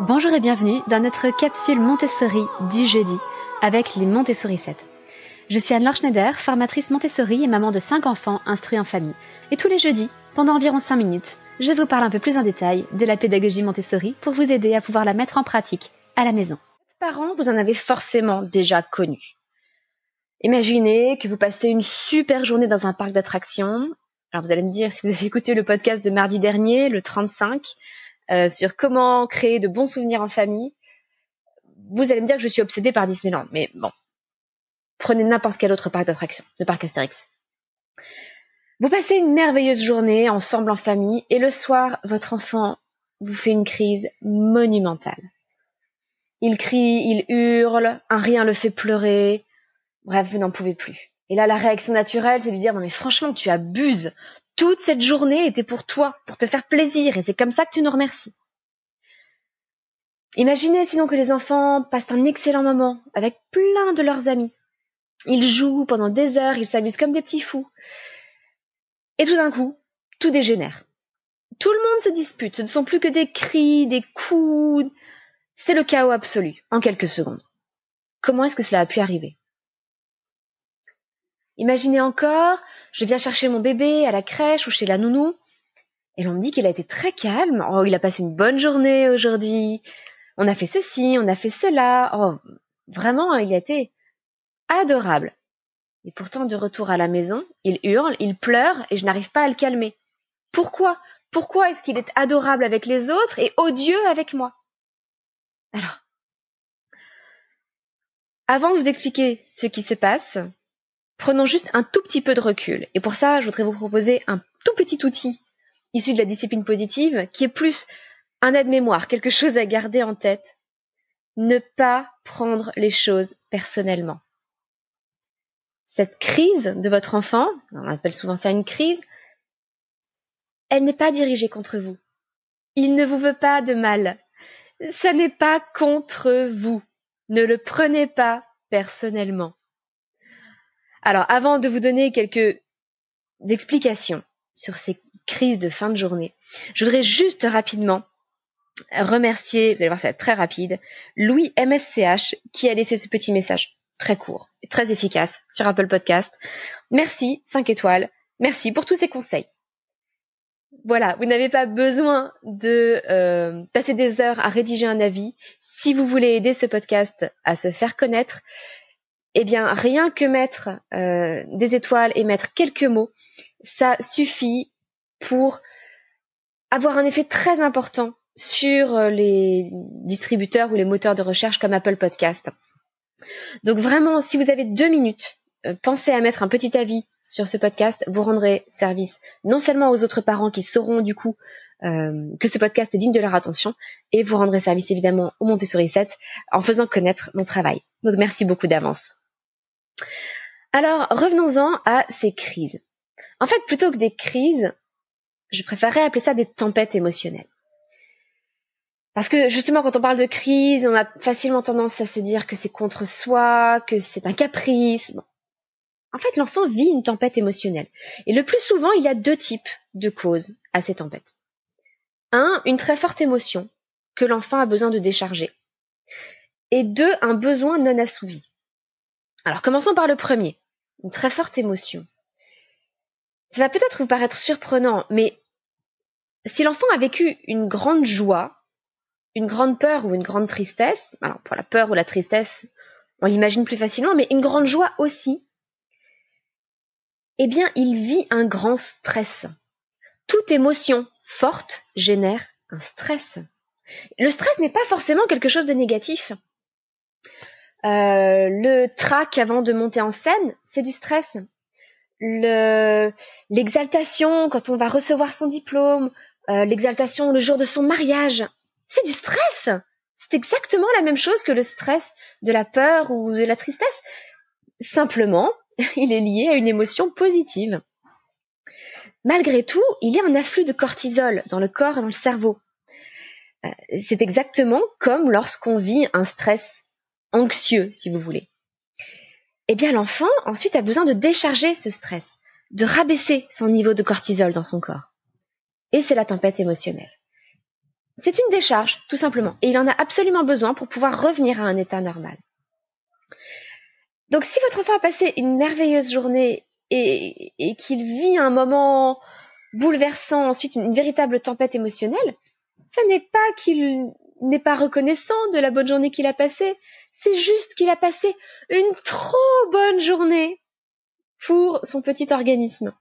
Bonjour et bienvenue dans notre capsule Montessori du jeudi avec les Montessori 7. Je suis Anne-Laure Schneider, formatrice Montessori et maman de 5 enfants instruits en famille. Et tous les jeudis, pendant environ 5 minutes, je vous parle un peu plus en détail de la pédagogie Montessori pour vous aider à pouvoir la mettre en pratique à la maison parents, vous en avez forcément déjà connu. Imaginez que vous passez une super journée dans un parc d'attractions. Alors vous allez me dire, si vous avez écouté le podcast de mardi dernier, le 35, euh, sur comment créer de bons souvenirs en famille, vous allez me dire que je suis obsédée par Disneyland. Mais bon, prenez n'importe quel autre parc d'attractions, le parc Astérix. Vous passez une merveilleuse journée ensemble en famille et le soir, votre enfant vous fait une crise monumentale. Il crie, il hurle, un rien le fait pleurer. Bref, vous n'en pouvez plus. Et là, la réaction naturelle, c'est de lui dire, non mais franchement, tu abuses. Toute cette journée était pour toi, pour te faire plaisir, et c'est comme ça que tu nous remercies. Imaginez sinon que les enfants passent un excellent moment avec plein de leurs amis. Ils jouent pendant des heures, ils s'amusent comme des petits fous. Et tout d'un coup, tout dégénère. Tout le monde se dispute, ce ne sont plus que des cris, des coups, c'est le chaos absolu, en quelques secondes. Comment est-ce que cela a pu arriver? Imaginez encore, je viens chercher mon bébé à la crèche ou chez la nounou, et l'on me dit qu'il a été très calme. Oh, il a passé une bonne journée aujourd'hui. On a fait ceci, on a fait cela. Oh, vraiment, il a été adorable. Et pourtant, de retour à la maison, il hurle, il pleure, et je n'arrive pas à le calmer. Pourquoi? Pourquoi est-ce qu'il est adorable avec les autres et odieux avec moi? Alors, avant de vous expliquer ce qui se passe, prenons juste un tout petit peu de recul. Et pour ça, je voudrais vous proposer un tout petit outil issu de la discipline positive qui est plus un aide-mémoire, quelque chose à garder en tête. Ne pas prendre les choses personnellement. Cette crise de votre enfant, on appelle souvent ça une crise, elle n'est pas dirigée contre vous. Il ne vous veut pas de mal ça n'est pas contre vous. Ne le prenez pas personnellement. Alors, avant de vous donner quelques explications sur ces crises de fin de journée, je voudrais juste rapidement remercier, vous allez voir, ça va être très rapide, Louis MSCH qui a laissé ce petit message très court et très efficace sur Apple Podcast. Merci, 5 étoiles. Merci pour tous ces conseils voilà, vous n'avez pas besoin de euh, passer des heures à rédiger un avis. Si vous voulez aider ce podcast à se faire connaître, eh bien, rien que mettre euh, des étoiles et mettre quelques mots, ça suffit pour avoir un effet très important sur euh, les distributeurs ou les moteurs de recherche comme Apple Podcast. Donc vraiment, si vous avez deux minutes euh, pensez à mettre un petit avis sur ce podcast. Vous rendrez service non seulement aux autres parents qui sauront du coup que ce podcast est digne de leur attention, et vous rendrez service évidemment au Montessori 7 en faisant connaître mon travail. Donc merci beaucoup d'avance. Alors revenons-en à ces crises. En fait, plutôt que des crises, je préférerais appeler ça des tempêtes émotionnelles. Parce que justement, quand on parle de crise, on a facilement tendance à se dire que c'est contre soi, que c'est un caprice. En fait, l'enfant vit une tempête émotionnelle. Et le plus souvent, il y a deux types de causes à ces tempêtes. Un, une très forte émotion que l'enfant a besoin de décharger. Et deux, un besoin non assouvi. Alors commençons par le premier, une très forte émotion. Ça va peut-être vous paraître surprenant, mais si l'enfant a vécu une grande joie, une grande peur ou une grande tristesse, alors pour la peur ou la tristesse, on l'imagine plus facilement, mais une grande joie aussi, eh bien, il vit un grand stress. Toute émotion forte génère un stress. Le stress n'est pas forcément quelque chose de négatif. Euh, le trac avant de monter en scène, c'est du stress. Le, l'exaltation quand on va recevoir son diplôme, euh, l'exaltation le jour de son mariage, c'est du stress. C'est exactement la même chose que le stress de la peur ou de la tristesse. Simplement, il est lié à une émotion positive. Malgré tout, il y a un afflux de cortisol dans le corps et dans le cerveau. Euh, c'est exactement comme lorsqu'on vit un stress anxieux, si vous voulez. Eh bien, l'enfant, ensuite, a besoin de décharger ce stress, de rabaisser son niveau de cortisol dans son corps. Et c'est la tempête émotionnelle. C'est une décharge, tout simplement, et il en a absolument besoin pour pouvoir revenir à un état normal. Donc si votre enfant a passé une merveilleuse journée et, qu'il vit un moment bouleversant, ensuite une, véritable tempête émotionnelle, ça n'est pas qu'il n'est pas reconnaissant de la bonne journée qu'il a passée, c'est juste qu'il a passé une trop bonne journée pour son petit organisme.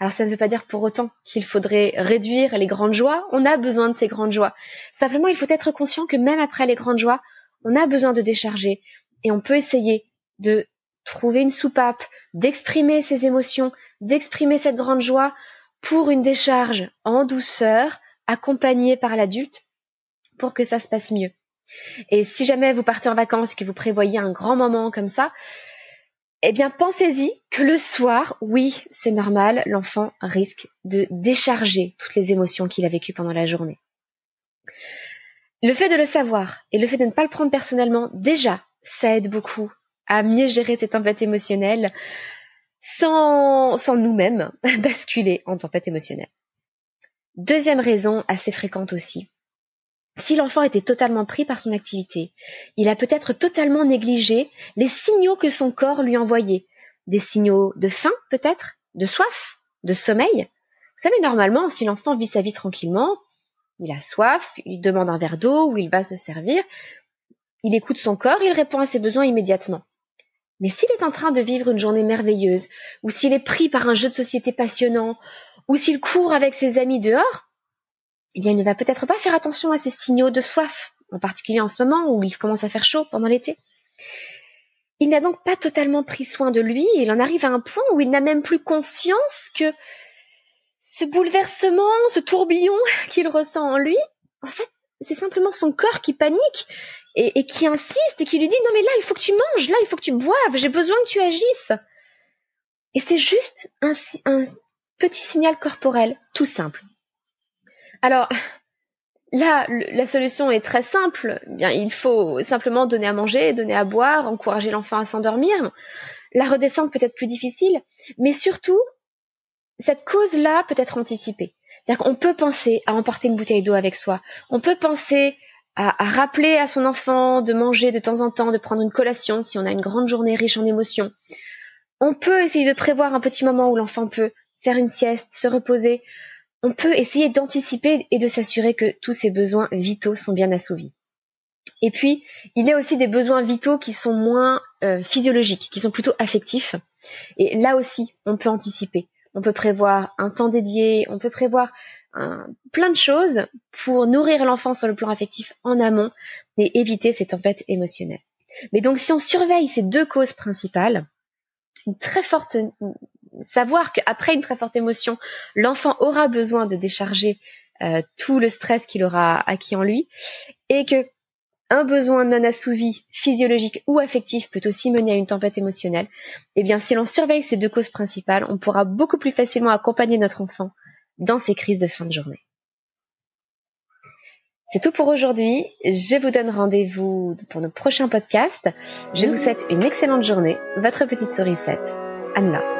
Alors ça ne veut pas dire pour autant qu'il faudrait réduire les grandes joies, on a besoin de ces grandes joies. Simplement, il faut être conscient que même après les grandes joies, on a besoin de décharger et on peut essayer de trouver une soupape, d'exprimer ses émotions, d'exprimer cette grande joie pour une décharge en douceur, accompagnée par l'adulte, pour que ça se passe mieux. Et si jamais vous partez en vacances et que vous prévoyez un grand moment comme ça, eh bien pensez-y que le soir, oui, c'est normal, l'enfant risque de décharger toutes les émotions qu'il a vécues pendant la journée. Le fait de le savoir et le fait de ne pas le prendre personnellement, déjà, ça aide beaucoup à mieux gérer ces tempêtes émotionnelles sans, sans nous-mêmes basculer en tempête émotionnelle. Deuxième raison, assez fréquente aussi. Si l'enfant était totalement pris par son activité, il a peut-être totalement négligé les signaux que son corps lui envoyait. Des signaux de faim, peut-être, de soif, de sommeil. Vous savez, normalement, si l'enfant vit sa vie tranquillement, il a soif, il demande un verre d'eau ou il va se servir, il écoute son corps, il répond à ses besoins immédiatement. Mais s'il est en train de vivre une journée merveilleuse, ou s'il est pris par un jeu de société passionnant, ou s'il court avec ses amis dehors, eh bien, il ne va peut-être pas faire attention à ces signaux de soif, en particulier en ce moment où il commence à faire chaud pendant l'été. Il n'a donc pas totalement pris soin de lui, et il en arrive à un point où il n'a même plus conscience que ce bouleversement, ce tourbillon qu'il ressent en lui, en fait, c'est simplement son corps qui panique et, qui insiste et qui lui dit non mais là il faut que tu manges, là il faut que tu boives, j'ai besoin que tu agisses. Et c'est juste un petit signal corporel, tout simple. Alors là, la solution est très simple. Bien, il faut simplement donner à manger, donner à boire, encourager l'enfant à s'endormir. La redescente peut être plus difficile, mais surtout, cette cause-là peut être anticipée. On peut penser à emporter une bouteille d'eau avec soi. On peut penser à, rappeler à son enfant de manger de temps en temps, de prendre une collation si on a une grande journée riche en émotions. On peut essayer de prévoir un petit moment où l'enfant peut faire une sieste, se reposer. On peut essayer d'anticiper et de s'assurer que tous ses besoins vitaux sont bien assouvis. Et puis, il y a aussi des besoins vitaux qui sont moins euh, physiologiques, qui sont plutôt affectifs. Et là aussi, on peut anticiper. On peut prévoir un temps dédié, on peut prévoir plein de choses pour nourrir l'enfant sur le plan affectif en amont et éviter ces tempêtes émotionnelles. Mais donc si on surveille ces deux causes principales, une très forte savoir qu'après une très forte émotion, l'enfant aura besoin de décharger euh, tout le stress qu'il aura acquis en lui, et que un besoin non assouvi, physiologique ou affectif peut aussi mener à une tempête émotionnelle, eh bien si l'on surveille ces deux causes principales, on pourra beaucoup plus facilement accompagner notre enfant dans ces crises de fin de journée. C'est tout pour aujourd'hui. Je vous donne rendez-vous pour nos prochains podcasts. Je vous souhaite une excellente journée. Votre petite sourisette, Anna.